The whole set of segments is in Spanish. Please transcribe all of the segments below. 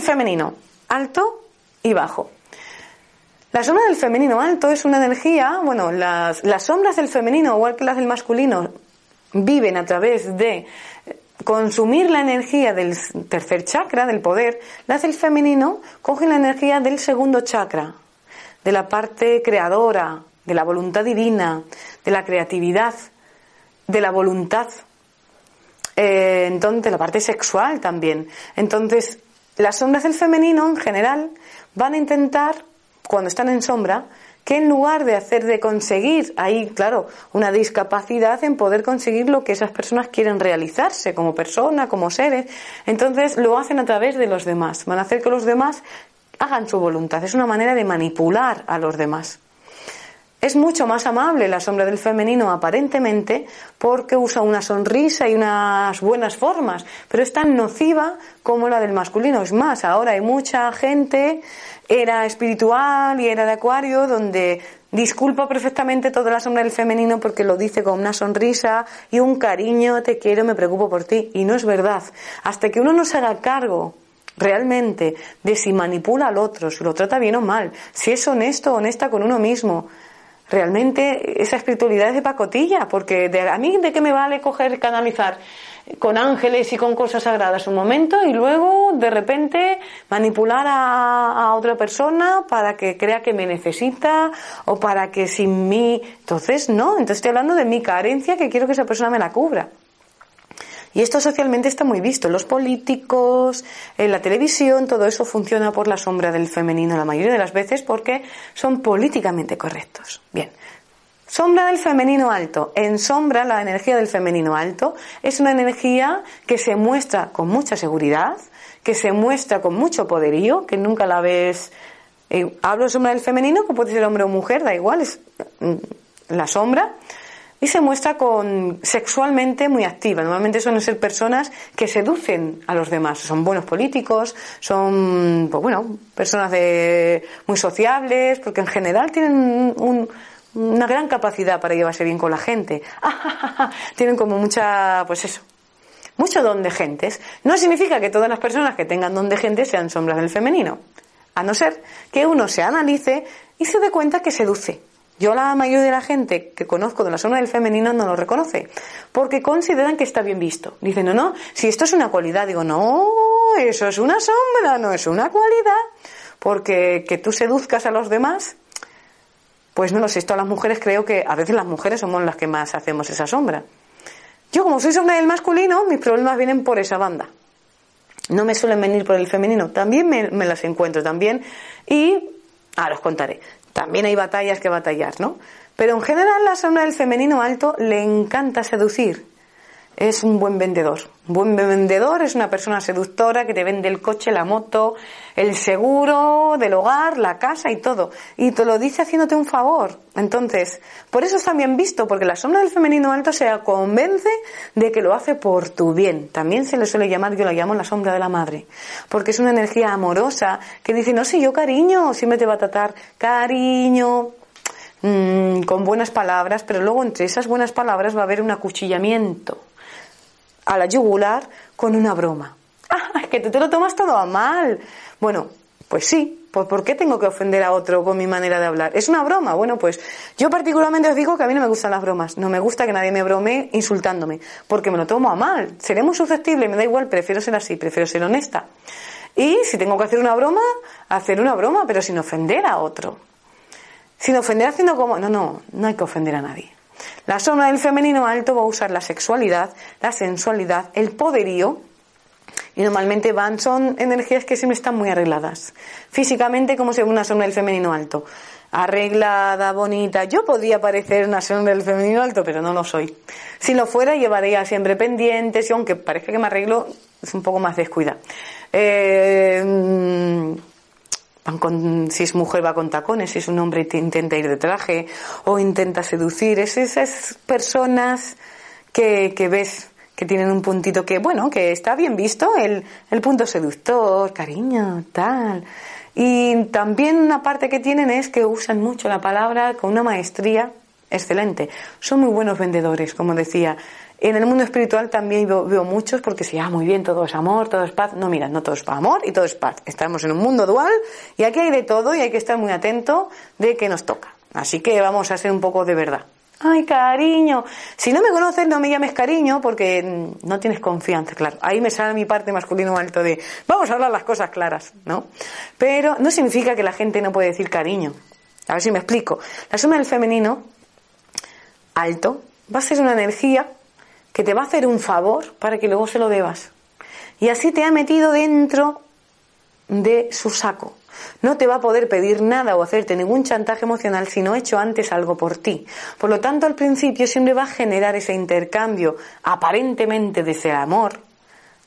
Femenino, alto y bajo. La sombra del femenino alto es una energía, bueno, las, las sombras del femenino, igual que las del masculino, viven a través de consumir la energía del tercer chakra, del poder, las del femenino cogen la energía del segundo chakra, de la parte creadora, de la voluntad divina, de la creatividad, de la voluntad, eh, entonces de la parte sexual también. Entonces, las sombras del femenino en general van a intentar, cuando están en sombra, que en lugar de hacer de conseguir ahí, claro, una discapacidad en poder conseguir lo que esas personas quieren realizarse como persona, como seres, entonces lo hacen a través de los demás. Van a hacer que los demás hagan su voluntad. Es una manera de manipular a los demás. Es mucho más amable la sombra del femenino aparentemente porque usa una sonrisa y unas buenas formas, pero es tan nociva como la del masculino. Es más, ahora hay mucha gente, era espiritual y era de acuario, donde disculpa perfectamente toda la sombra del femenino porque lo dice con una sonrisa y un cariño, te quiero, me preocupo por ti. Y no es verdad. Hasta que uno no se haga cargo realmente de si manipula al otro, si lo trata bien o mal, si es honesto o honesta con uno mismo, realmente esa espiritualidad es de pacotilla, porque de, a mí de qué me vale coger, canalizar con ángeles y con cosas sagradas un momento y luego de repente manipular a, a, otra persona para que crea que me necesita o para que sin mí. Entonces, no, entonces estoy hablando de mi carencia que quiero que esa persona me la cubra. Y esto socialmente está muy visto. Los políticos, en la televisión, todo eso funciona por la sombra del femenino la mayoría de las veces porque son políticamente correctos. Bien. Sombra del femenino alto. En sombra, la energía del femenino alto es una energía que se muestra con mucha seguridad, que se muestra con mucho poderío, que nunca la ves. Eh, hablo de sombra del femenino, que puede ser hombre o mujer, da igual, es mm, la sombra y se muestra con sexualmente muy activa. Normalmente suelen ser personas que seducen a los demás. Son buenos políticos, son, pues bueno, personas de, muy sociables, porque en general tienen un, una gran capacidad para llevarse bien con la gente. tienen como mucha, pues eso, mucho don de gentes. No significa que todas las personas que tengan don de gente sean sombras del femenino. A no ser que uno se analice y se dé cuenta que seduce yo la mayoría de la gente que conozco de la zona del femenino no lo reconoce, porque consideran que está bien visto. Dicen, no, no, si esto es una cualidad, digo, no, eso es una sombra, no es una cualidad, porque que tú seduzcas a los demás, pues no lo sé, esto a las mujeres creo que a veces las mujeres somos las que más hacemos esa sombra. Yo como soy sombra del masculino, mis problemas vienen por esa banda. No me suelen venir por el femenino, también me, me las encuentro también y ahora os contaré. También hay batallas que batallar, ¿no? Pero en general la sombra del femenino alto le encanta seducir. Es un buen vendedor. Un buen vendedor es una persona seductora que te vende el coche, la moto, el seguro del hogar, la casa y todo. Y te lo dice haciéndote un favor. Entonces, por eso está bien visto, porque la sombra del femenino alto se convence de que lo hace por tu bien. También se le suele llamar, yo lo llamo la sombra de la madre. Porque es una energía amorosa que dice, no, si yo cariño, siempre te va a tratar cariño, mmm, con buenas palabras, pero luego entre esas buenas palabras va a haber un acuchillamiento a la yugular con una broma. ¡Ah, que tú te lo tomas todo a mal! Bueno, pues sí, pues ¿por qué tengo que ofender a otro con mi manera de hablar? ¿Es una broma? Bueno, pues yo particularmente os digo que a mí no me gustan las bromas. No me gusta que nadie me brome insultándome, porque me lo tomo a mal. Seré muy susceptible, me da igual, prefiero ser así, prefiero ser honesta. Y si tengo que hacer una broma, hacer una broma, pero sin ofender a otro. Sin ofender haciendo como... No, no, no hay que ofender a nadie. La sombra del femenino alto va a usar la sexualidad, la sensualidad, el poderío Y normalmente van, son energías que siempre están muy arregladas. Físicamente, como se ve una sombra del femenino alto. Arreglada, bonita. Yo podría parecer una sombra del femenino alto, pero no lo soy. Si lo fuera, llevaría siempre pendientes y aunque parece que me arreglo, es un poco más descuida. Eh, mm, van con, si es mujer va con tacones, si es un hombre intenta ir de traje o intenta seducir. Es esas personas que, que ves que tienen un puntito que, bueno, que está bien visto, el, el punto seductor, cariño, tal. Y también una parte que tienen es que usan mucho la palabra con una maestría excelente. Son muy buenos vendedores, como decía. En el mundo espiritual también veo, muchos porque si, ah, muy bien, todo es amor, todo es paz. No, mira, no todo es amor y todo es paz. Estamos en un mundo dual y aquí hay de todo y hay que estar muy atento de qué nos toca. Así que vamos a hacer un poco de verdad. Ay, cariño. Si no me conoces, no me llames cariño porque no tienes confianza, claro. Ahí me sale mi parte masculino alto de vamos a hablar las cosas claras, ¿no? Pero no significa que la gente no puede decir cariño. A ver si me explico. La suma del femenino alto va a ser una energía que te va a hacer un favor para que luego se lo debas. Y así te ha metido dentro de su saco. No te va a poder pedir nada o hacerte ningún chantaje emocional si no ha hecho antes algo por ti. Por lo tanto, al principio siempre va a generar ese intercambio aparentemente de ese amor,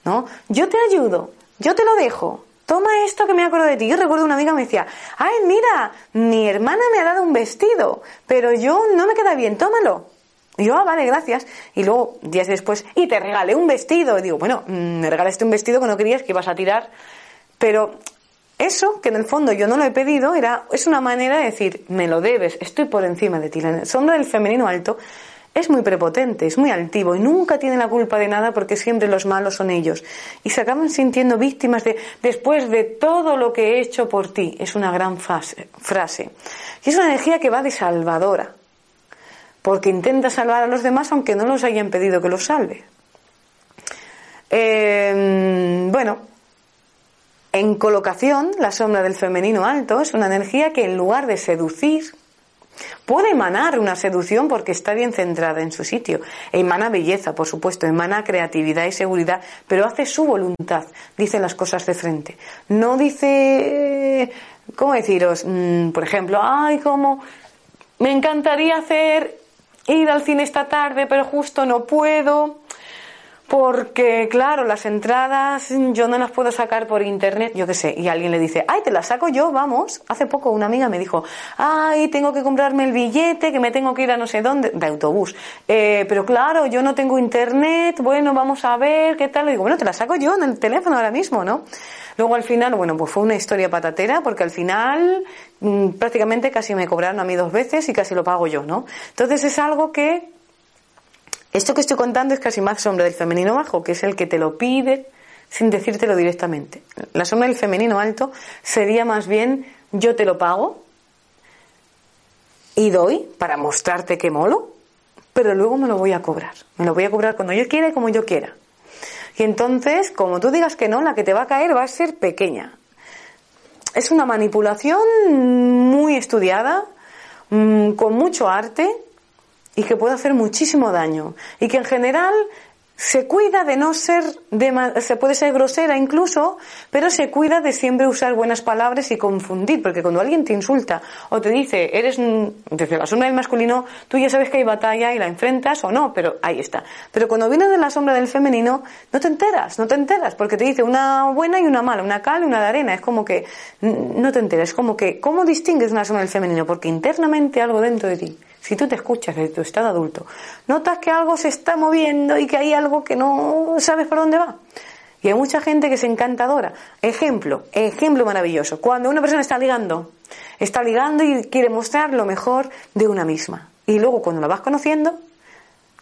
¿no? Yo te ayudo, yo te lo dejo, toma esto que me acuerdo de ti. Yo recuerdo una amiga me decía, ay, mira, mi hermana me ha dado un vestido, pero yo no me queda bien, tómalo. Y yo, ah, vale, gracias. Y luego, días después, y te regalé un vestido. Y digo, bueno, mm, me regalaste un vestido que no querías, que ibas a tirar. Pero eso, que en el fondo yo no lo he pedido, era, es una manera de decir, me lo debes, estoy por encima de ti. La sombra del femenino alto es muy prepotente, es muy altivo y nunca tiene la culpa de nada porque siempre los malos son ellos. Y se acaban sintiendo víctimas de, después de todo lo que he hecho por ti. Es una gran frase. Y es una energía que va de salvadora. Porque intenta salvar a los demás aunque no los hayan pedido que los salve. Eh, bueno, en colocación, la sombra del femenino alto es una energía que en lugar de seducir, puede emanar una seducción porque está bien centrada en su sitio. Emana belleza, por supuesto, emana creatividad y seguridad, pero hace su voluntad, dice las cosas de frente. No dice, ¿cómo deciros? Mm, por ejemplo, ay, cómo me encantaría hacer ir al cine esta tarde, pero justo no puedo porque, claro, las entradas yo no las puedo sacar por internet, yo qué sé, y alguien le dice, ay, te las saco yo, vamos. Hace poco una amiga me dijo, ay, tengo que comprarme el billete, que me tengo que ir a no sé dónde, de autobús. Eh, pero claro, yo no tengo internet, bueno, vamos a ver qué tal. Le digo, bueno, te las saco yo en el teléfono ahora mismo, ¿no? Luego al final, bueno, pues fue una historia patatera, porque al final mm, prácticamente casi me cobraron a mí dos veces y casi lo pago yo, ¿no? Entonces es algo que esto que estoy contando es casi más sombra del femenino bajo, que es el que te lo pide sin decírtelo directamente. La sombra del femenino alto sería más bien yo te lo pago y doy para mostrarte que molo, pero luego me lo voy a cobrar. Me lo voy a cobrar cuando yo quiera y como yo quiera. Y entonces, como tú digas que no, la que te va a caer va a ser pequeña. Es una manipulación muy estudiada, mm, con mucho arte, y que puede hacer muchísimo daño y que en general se cuida de no ser, se puede ser grosera incluso, pero se cuida de siempre usar buenas palabras y confundir, porque cuando alguien te insulta o te dice, eres desde la sombra del masculino, tú ya sabes que hay batalla y la enfrentas o no, pero ahí está. Pero cuando viene de la sombra del femenino, no te enteras, no te enteras, porque te dice una buena y una mala, una cal y una de arena, es como que no te enteras, es como que, ¿cómo distingues una sombra del femenino? Porque internamente algo dentro de ti si tú te escuchas desde tu estado adulto, notas que algo se está moviendo y que hay algo que no sabes por dónde va. Y hay mucha gente que es encantadora. Ejemplo, ejemplo maravilloso. Cuando una persona está ligando, está ligando y quiere mostrar lo mejor de una misma. Y luego cuando la vas conociendo,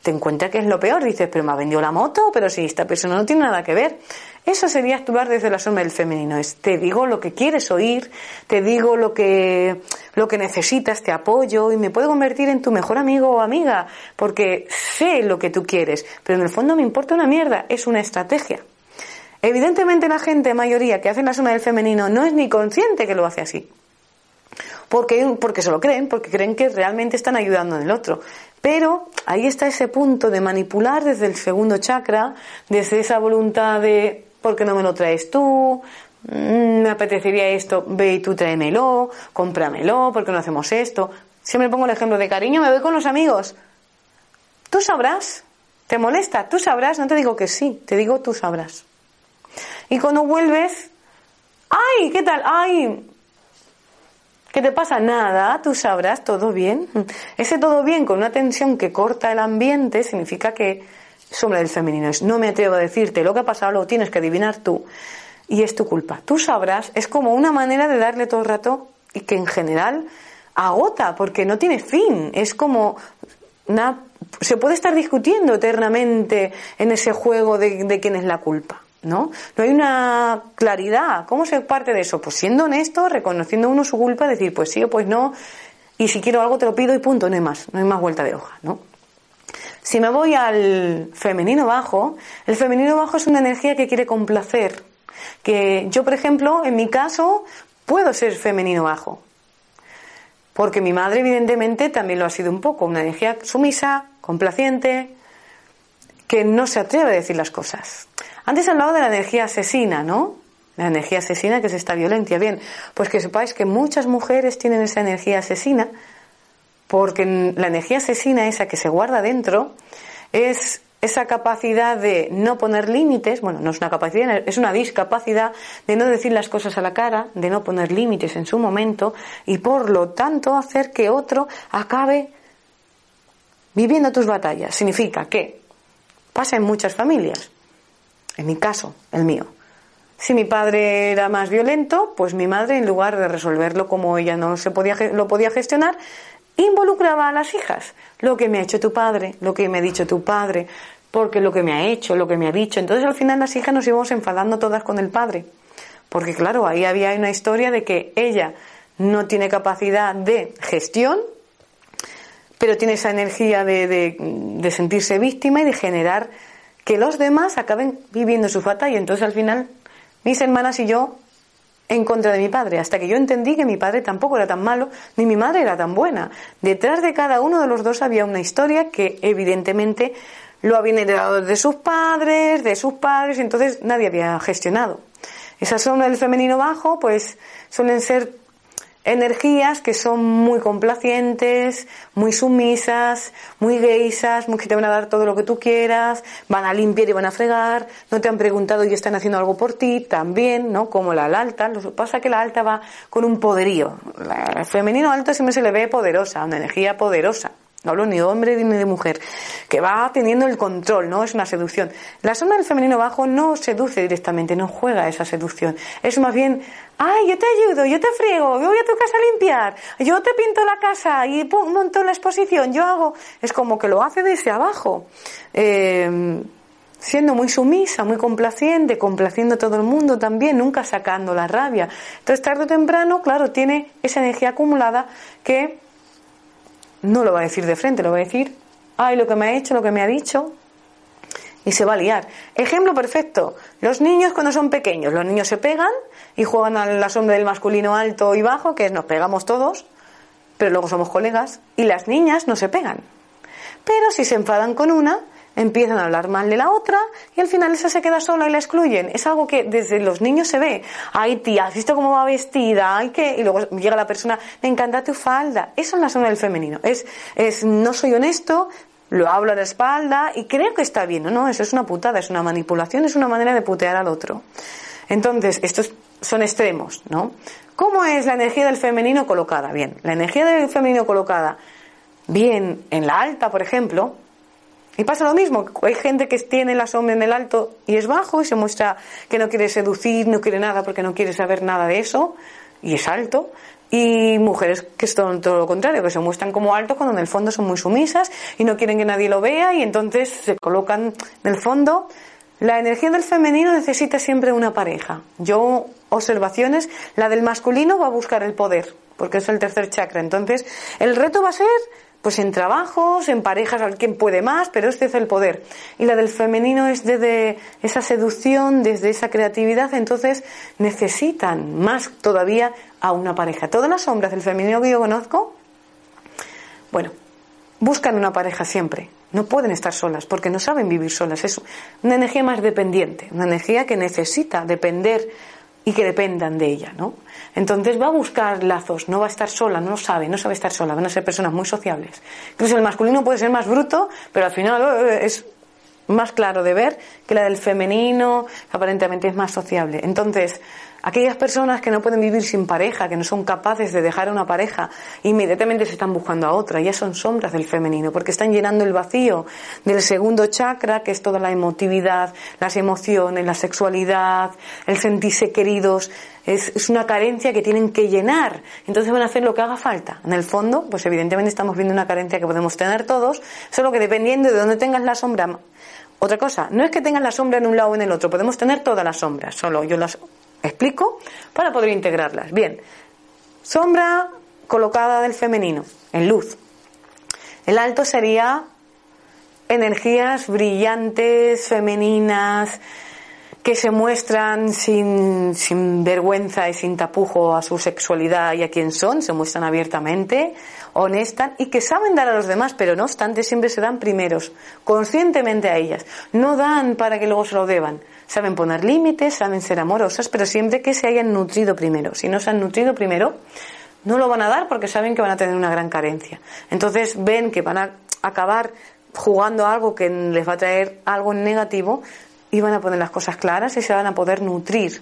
te encuentras que es lo peor. Dices, pero me ha vendido la moto, pero si esta persona no tiene nada que ver. Eso sería actuar desde la sombra del femenino. Es, te digo lo que quieres oír, te digo lo que, lo que necesitas, te apoyo y me puedo convertir en tu mejor amigo o amiga porque sé lo que tú quieres, pero en el fondo me importa una mierda. Es una estrategia. Evidentemente la gente, mayoría que hace la sombra del femenino, no es ni consciente que lo hace así. Porque, porque se lo creen, porque creen que realmente están ayudando en el otro. Pero ahí está ese punto de manipular desde el segundo chakra, desde esa voluntad de ¿por qué no me lo traes tú? Mm, me apetecería esto, ve y tú tráemelo, cómpramelo, ¿por qué no hacemos esto? Siempre pongo el ejemplo de cariño, me voy con los amigos. Tú sabrás, ¿te molesta? Tú sabrás, no te digo que sí, te digo tú sabrás. Y cuando vuelves, ¡ay! ¿Qué tal? ¡ay! ¿Qué te pasa? Nada, tú sabrás, todo bien. Ese todo bien con una tensión que corta el ambiente significa que sombra del femenino es no me atrevo a decirte lo que ha pasado, lo tienes que adivinar tú y es tu culpa. Tú sabrás, es como una manera de darle todo el rato y que en general agota porque no tiene fin, es como una, se puede estar discutiendo eternamente en ese juego de, quién es la culpa. ¿no? No hay una claridad. ¿Cómo se parte de eso? Pues siendo honesto, reconociendo uno su culpa, decir, pues sí o pues no, y si quiero algo te lo pido y punto, no hay más, no hay más vuelta de hoja, ¿no? Si me voy al femenino bajo, el femenino bajo es una energía que quiere complacer. Que yo, por ejemplo, en mi caso, puedo ser femenino bajo. Porque mi madre, evidentemente, también lo ha sido un poco. Una energía sumisa, complaciente, que no se atreve a decir las cosas. Antes hablaba de la energía asesina, ¿no? La energía asesina que es esta violencia. Bien, pues que sepáis que muchas mujeres tienen esa energía asesina porque la energía asesina, esa que se guarda dentro, es esa capacidad de no poner límites, bueno, no es una capacidad, es una discapacidad de no decir las cosas a la cara, de no poner límites en su momento y por lo tanto hacer que otro acabe viviendo tus batallas. Significa que pasa en muchas familias, en mi caso, el mío. Si mi padre era más violento, pues mi madre, en lugar de resolverlo como ella no se podía, lo podía gestionar, involucraba a las hijas. Lo que me ha hecho tu padre, lo que me ha dicho tu padre, porque lo que me ha hecho, lo que me ha dicho. Entonces al final las hijas nos íbamos enfadando todas con el padre. Porque claro, ahí había una historia de que ella no tiene capacidad de gestión, pero tiene esa energía de, de, sentirse víctima y de generar que los demás acaben viviendo su batalla. Y entonces al final mis hermanas y yo en contra de mi padre, hasta que yo entendí que mi padre tampoco era tan malo, ni mi madre era tan buena. Detrás de cada uno de los dos había una historia que evidentemente lo habían heredado de sus padres, de sus padres, entonces nadie había gestionado. Esa zona del femenino bajo, pues suelen ser energías que son muy complacientes, muy sumisas, muy geisas, muy que te van a dar todo lo que tú quieras, van a limpiar y van a fregar, no te han preguntado y están haciendo algo por ti, también, ¿no? Como la, alta, lo que pasa es que la alta va con un poderío. El femenino alto siempre se le ve poderosa, una energía poderosa. No hablo ni de hombre ni de mujer, que va teniendo el control, ¿no? Es una seducción. La zona del femenino bajo no seduce directamente, no juega esa seducción. Es más bien, ay, yo te ayudo, yo te friego, yo voy a tu casa a limpiar, yo te pinto la casa y monto la exposición, yo hago. Es como que lo hace desde abajo. Eh, siendo muy sumisa, muy complaciente, complaciendo a todo el mundo también, nunca sacando la rabia. Entonces, tarde o temprano, claro, tiene esa energía acumulada que no lo va a decir de frente, lo va a decir, ay, lo que me ha hecho, lo que me ha dicho, y se va a liar. Ejemplo perfecto, los niños cuando son pequeños, los niños se pegan y juegan a la sombra del masculino alto y bajo, que nos pegamos todos, pero luego somos colegas, y las niñas no se pegan. Pero si se enfadan con una, empiezan a hablar mal de la otra y al final esa se queda sola y la excluyen. Es algo que desde los niños se ve. Ay, tía, ¿has visto cómo va vestida? Ay, que Y luego llega la persona, me encanta tu falda. Eso es la zona del femenino. Es, es no soy honesto, lo hablo a la espalda y creo que está bien. No, no, eso es una putada, es una manipulación, es una manera de putear al otro. Entonces, estos son extremos, ¿no? ¿Cómo es la energía del femenino colocada? Bien, la energía del femenino colocada bien en la alta, por ejemplo, y pasa lo mismo, hay gente que tiene la sombra en el alto y es bajo y se muestra que no quiere seducir, no quiere nada porque no quiere saber nada de eso y es alto. Y mujeres que son todo lo contrario, que se muestran como altos cuando en el fondo son muy sumisas y no quieren que nadie lo vea y entonces se colocan en el fondo. La energía del femenino necesita siempre una pareja. Yo, observaciones, la del masculino va a buscar el poder, porque es el tercer chakra. Entonces, el reto va a ser pues en trabajos, en parejas, al quien puede más, pero este es el poder. Y la del femenino es desde esa seducción, desde esa creatividad, entonces necesitan más todavía a una pareja. Todas las sombras del femenino que yo conozco, bueno, buscan una pareja siempre. No pueden estar solas porque no saben vivir solas. Es una energía más dependiente, una energía que necesita depender y que dependan de ella, ¿no? Entonces va a buscar lazos, no va a estar sola, no lo sabe, no sabe estar sola, van a ser personas muy sociables. Incluso el masculino puede ser más bruto, pero al final eh, es más claro de ver que la del femenino, aparentemente es más sociable. Entonces, Aquellas personas que no pueden vivir sin pareja, que no son capaces de dejar a una pareja, inmediatamente se están buscando a otra, ya son sombras del femenino, porque están llenando el vacío del segundo chakra, que es toda la emotividad, las emociones, la sexualidad, el sentirse queridos, es, es, una carencia que tienen que llenar. Entonces van a hacer lo que haga falta. En el fondo, pues evidentemente estamos viendo una carencia que podemos tener todos, solo que dependiendo de dónde tengas la sombra. Otra cosa, no es que tengas la sombra en un lado o en el otro, podemos tener todas las sombras, solo yo las explico? Para poder integrarlas. Bien, sombra colocada del femenino, en luz. El alto sería energías brillantes, femeninas, que se muestran sin, sin, vergüenza y sin tapujo a su sexualidad y a quién son, se muestran abiertamente, honestas y que saben dar a los demás, pero no obstante siempre se dan primeros, conscientemente a ellas. No dan para que luego se lo deban. Saben poner límites, saben ser amorosas, pero siempre que se hayan nutrido primero. Si no se han nutrido primero, no lo van a dar porque saben que van a tener una gran carencia. Entonces ven que van a acabar jugando algo que les va a traer algo negativo y van a poner las cosas claras y se van a poder nutrir.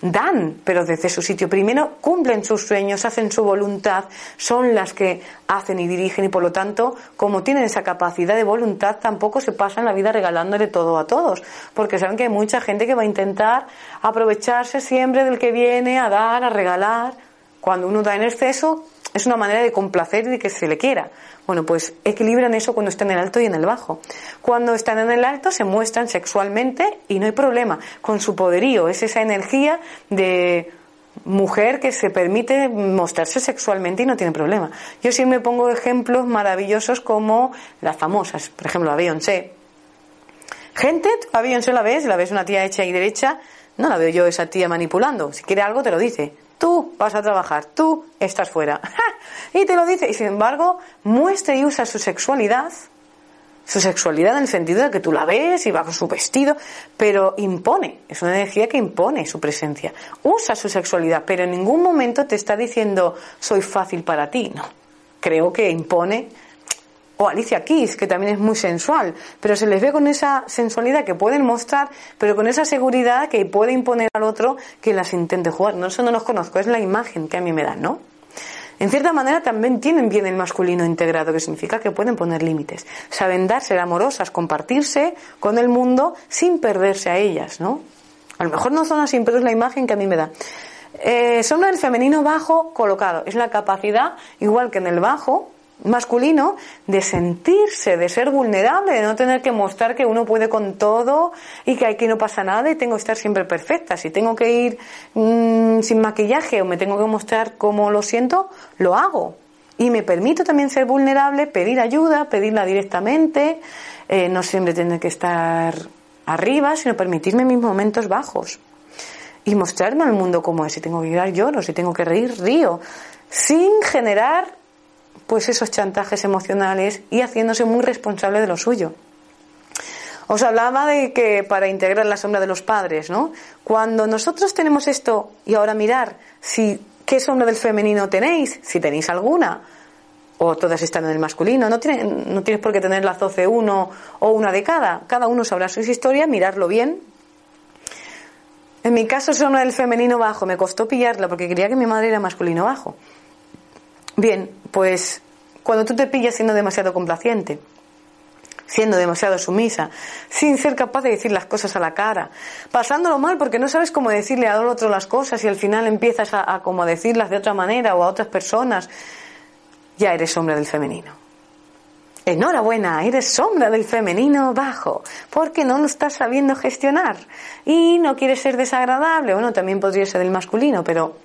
Dan, pero desde su sitio. Primero cumplen sus sueños, hacen su voluntad, son las que hacen y dirigen y por lo tanto, como tienen esa capacidad de voluntad, tampoco se pasan la vida regalándole todo a todos, porque saben que hay mucha gente que va a intentar aprovecharse siempre del que viene a dar, a regalar. Cuando uno da en exceso, es una manera de complacer y de que se le quiera. Bueno, pues equilibran eso cuando están en el alto y en el bajo. Cuando están en el alto se muestran sexualmente y no hay problema con su poderío. Es esa energía de mujer que se permite mostrarse sexualmente y no tiene problema. Yo siempre pongo ejemplos maravillosos como las famosas, por ejemplo, la Beyoncé. Gente, a Beyoncé la ves, la ves una tía hecha y derecha, no la veo yo esa tía manipulando. Si quiere algo te lo dice tú vas a trabajar, tú estás fuera. y te lo dice, y sin embargo, muestra y usa su sexualidad, su sexualidad en el sentido de que tú la ves y va su vestido, pero impone, es una energía que impone su presencia. Usa su sexualidad, pero en ningún momento te está diciendo soy fácil para ti, no. Creo que impone Alicia Keys, que también es muy sensual, pero se les ve con esa sensualidad que pueden mostrar, pero con esa seguridad que puede imponer al otro que las intente jugar. No, eso no los conozco, es la imagen que a mí me dan, ¿no? En cierta manera también tienen bien el masculino integrado, que significa que pueden poner límites. Saben dar, ser amorosas, compartirse con el mundo sin perderse a ellas, ¿no? A lo mejor no son así, pero es la imagen que a mí me da. Eh, son el femenino bajo colocado. Es la capacidad, igual que en el bajo, masculino de sentirse, de ser vulnerable, de no tener que mostrar que uno puede con todo y que aquí no pasa nada y tengo que estar siempre perfecta. Si tengo que ir mm, sin maquillaje o me tengo que mostrar cómo lo siento, lo hago. Y me permito también ser vulnerable, pedir ayuda, pedirla directamente, eh, no siempre tener que estar arriba, sino permitirme mis momentos bajos. Y mostrarme al mundo como es. Si tengo que llorar, lloro. Si tengo que reír, río. Sin generar pues esos chantajes emocionales y haciéndose muy responsable de lo suyo. Os hablaba de que para integrar la sombra de los padres, ¿no? Cuando nosotros tenemos esto y ahora mirar si qué sombra del femenino tenéis, si tenéis alguna, o todas están en el masculino, no, no tienes por qué tener las 12 uno o una de cada, cada uno sabrá su historia, mirarlo bien. En mi caso sombra del femenino bajo, me costó pillarla porque quería que mi madre era masculino bajo. Bien, pues cuando tú te pillas siendo demasiado complaciente, siendo demasiado sumisa, sin ser capaz de decir las cosas a la cara, pasándolo mal porque no sabes cómo decirle al otro las cosas y al final empiezas a, como decirlas de otra manera o a otras personas, ya eres sombra del femenino. Enhorabuena, eres sombra del femenino bajo, porque no lo estás sabiendo gestionar y no quieres ser desagradable. Bueno, también podría ser del masculino, pero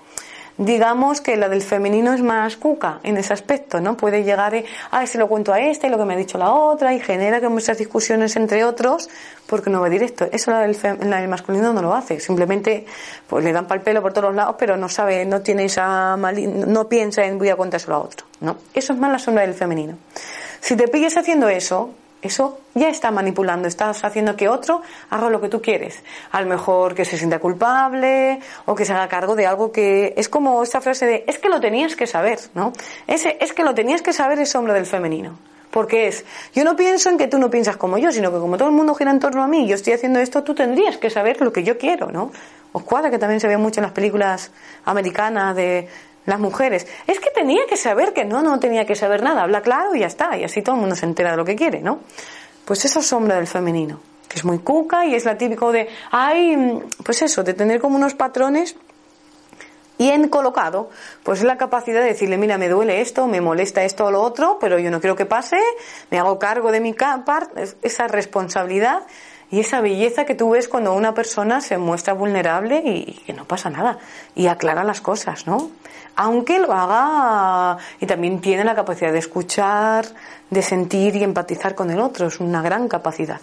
digamos que la del femenino es más cuca en ese aspecto, ¿no? Puede llegar, a, ay, se lo cuento a esta y lo que me ha dicho la otra, y genera que muchas discusiones entre otros, porque no va directo. Eso la del, la del masculino no lo hace, simplemente pues le dan pal pelo por todos lados, pero no sabe, no tiene esa no piensa en voy a contárselo a otro, ¿no? Eso es más la sombra del femenino. si te pillas haciendo eso, eso ya está manipulando, estás haciendo que otro haga lo que tú quieres. A lo mejor que se sienta culpable o que se haga cargo de algo que es como esta frase de es que lo tenías que saber, ¿no? Ese es que lo tenías que saber es hombre del femenino. Porque es, yo no pienso en que tú no piensas como yo, sino que como todo el mundo gira en torno a mí y yo estoy haciendo esto, tú tendrías que saber lo que yo quiero, ¿no? Os cuadra que también se ve mucho en las películas americanas de las mujeres. Es que tenía que saber que no, no tenía que saber nada, habla claro y ya está, y así todo el mundo se entera de lo que quiere, ¿no? Pues esa sombra del femenino, que es muy cuca y es la típico de, ay, pues eso, de tener como unos patrones bien colocado, pues la capacidad de decirle, mira, me duele esto, me molesta esto o lo otro, pero yo no quiero que pase, me hago cargo de mi parte, esa responsabilidad y esa belleza que tú ves cuando una persona se muestra vulnerable y, que no pasa nada y aclara las cosas, ¿no? Aunque lo haga y también tiene la capacidad de escuchar, de sentir y empatizar con el otro, es una gran capacidad.